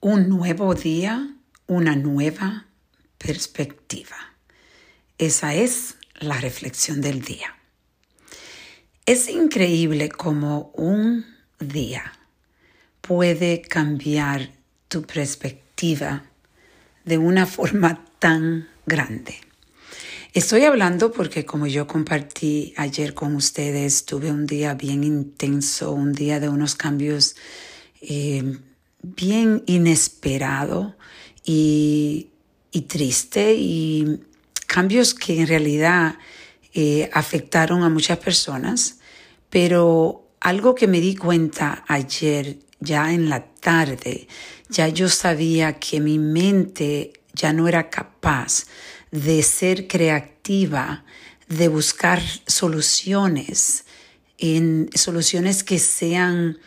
Un nuevo día, una nueva perspectiva. Esa es la reflexión del día. Es increíble cómo un día puede cambiar tu perspectiva de una forma tan grande. Estoy hablando porque como yo compartí ayer con ustedes, tuve un día bien intenso, un día de unos cambios eh, bien inesperado y, triste y cambios que en realidad eh, afectaron a muchas personas, pero algo que me di cuenta ayer, ya en la tarde, ya yo sabía que mi mente ya no era capaz de ser creativa, de buscar soluciones, en soluciones que sean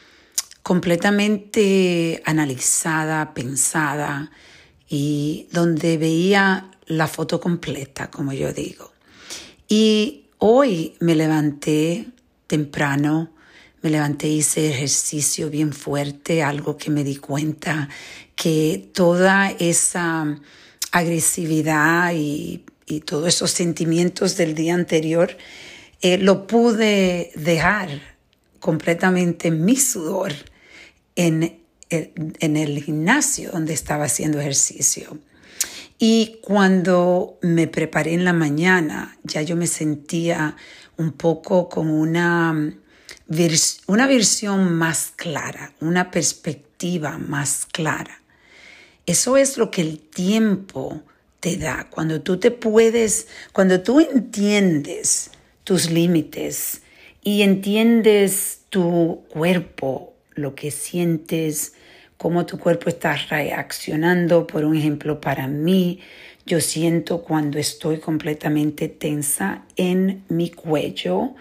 completamente analizada, pensada y donde veía la foto completa, como yo digo. Y hoy me levanté temprano, me levanté hice ejercicio bien fuerte, algo que me di cuenta que toda esa agresividad y, todos esos sentimientos del día anterior eh, lo pude dejar completamente en mi sudor en el, gimnasio donde estaba haciendo ejercicio. Y cuando me preparé en la mañana, ya yo me sentía un poco con una, una visión más clara, una perspectiva más clara. Eso es lo que el tiempo te da. Cuando tú te puedes, cuando tú entiendes tus límites y entiendes tu cuerpo, lo que sientes, cómo tu cuerpo está reaccionando. Por un ejemplo, para mí, yo siento cuando estoy completamente tensa en mi cuello,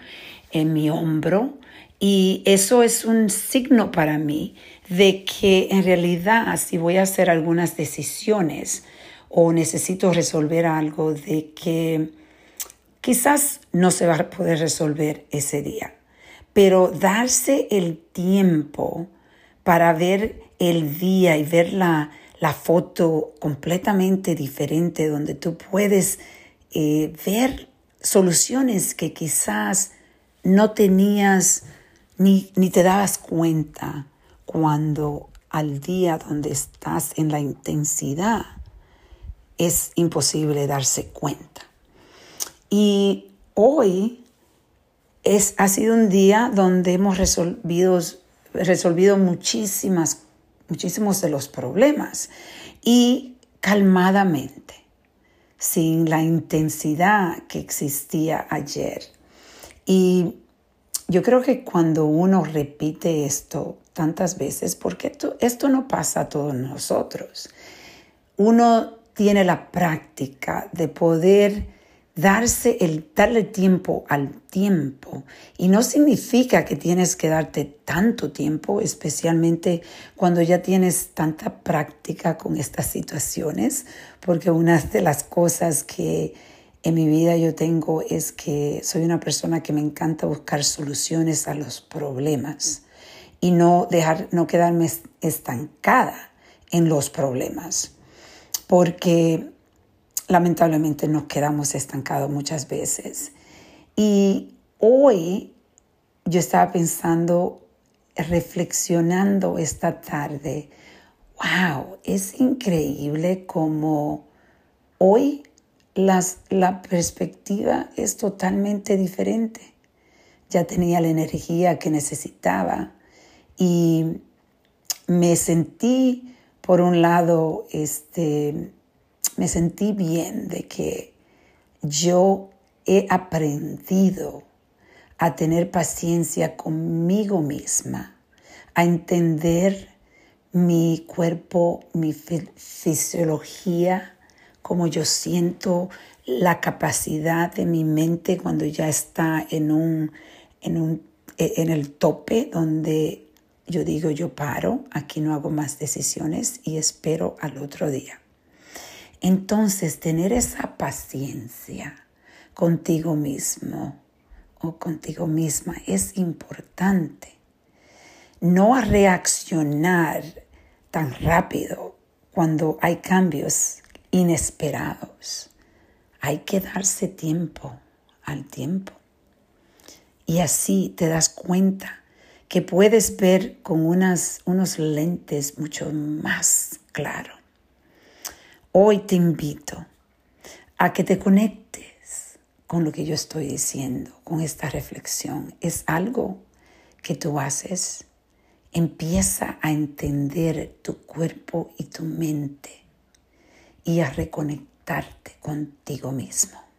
en mi hombro, y eso es un signo para mí de que en realidad si voy a hacer algunas decisiones o necesito resolver algo de que quizás no se va a poder resolver ese día pero darse el tiempo para ver el día y ver la, foto completamente diferente, donde tú puedes eh, ver soluciones que quizás no tenías ni, ni te dabas cuenta cuando al día donde estás en la intensidad es imposible darse cuenta. Y hoy es, ha sido un día donde hemos resolvido, resolvido muchísimas, muchísimos de los problemas y calmadamente, sin la intensidad que existía ayer. Y yo creo que cuando uno repite esto tantas veces, porque esto, esto no pasa a todos nosotros, uno tiene la práctica de poder darse el darle tiempo al tiempo. Y no significa que tienes que darte tanto tiempo, especialmente cuando ya tienes tanta práctica con estas situaciones, porque una de las cosas que en mi vida yo tengo es que soy una persona que me encanta buscar soluciones a los problemas y no dejar no quedarme estancada en los problemas, porque lamentablemente nos quedamos estancados muchas veces. Y hoy yo estaba pensando, reflexionando esta tarde, wow, es increíble como hoy las, la perspectiva es totalmente diferente. Ya tenía la energía que necesitaba y me sentí, por un lado, este, me sentí bien de que yo he aprendido a tener paciencia conmigo misma, a entender mi cuerpo, mi fisiología, como yo siento la capacidad de mi mente cuando ya está en un, en un en el tope donde yo digo yo paro, aquí no hago más decisiones y espero al otro día. Entonces, tener esa paciencia contigo mismo o contigo misma es importante. No reaccionar tan rápido cuando hay cambios inesperados. Hay que darse tiempo al tiempo. Y así te das cuenta que puedes ver con unos lentes mucho más claros. Hoy te invito a que te conectes con lo que yo estoy diciendo, con esta reflexión. Es algo que tú haces. Empieza a entender tu cuerpo y tu mente y a reconectarte contigo mismo.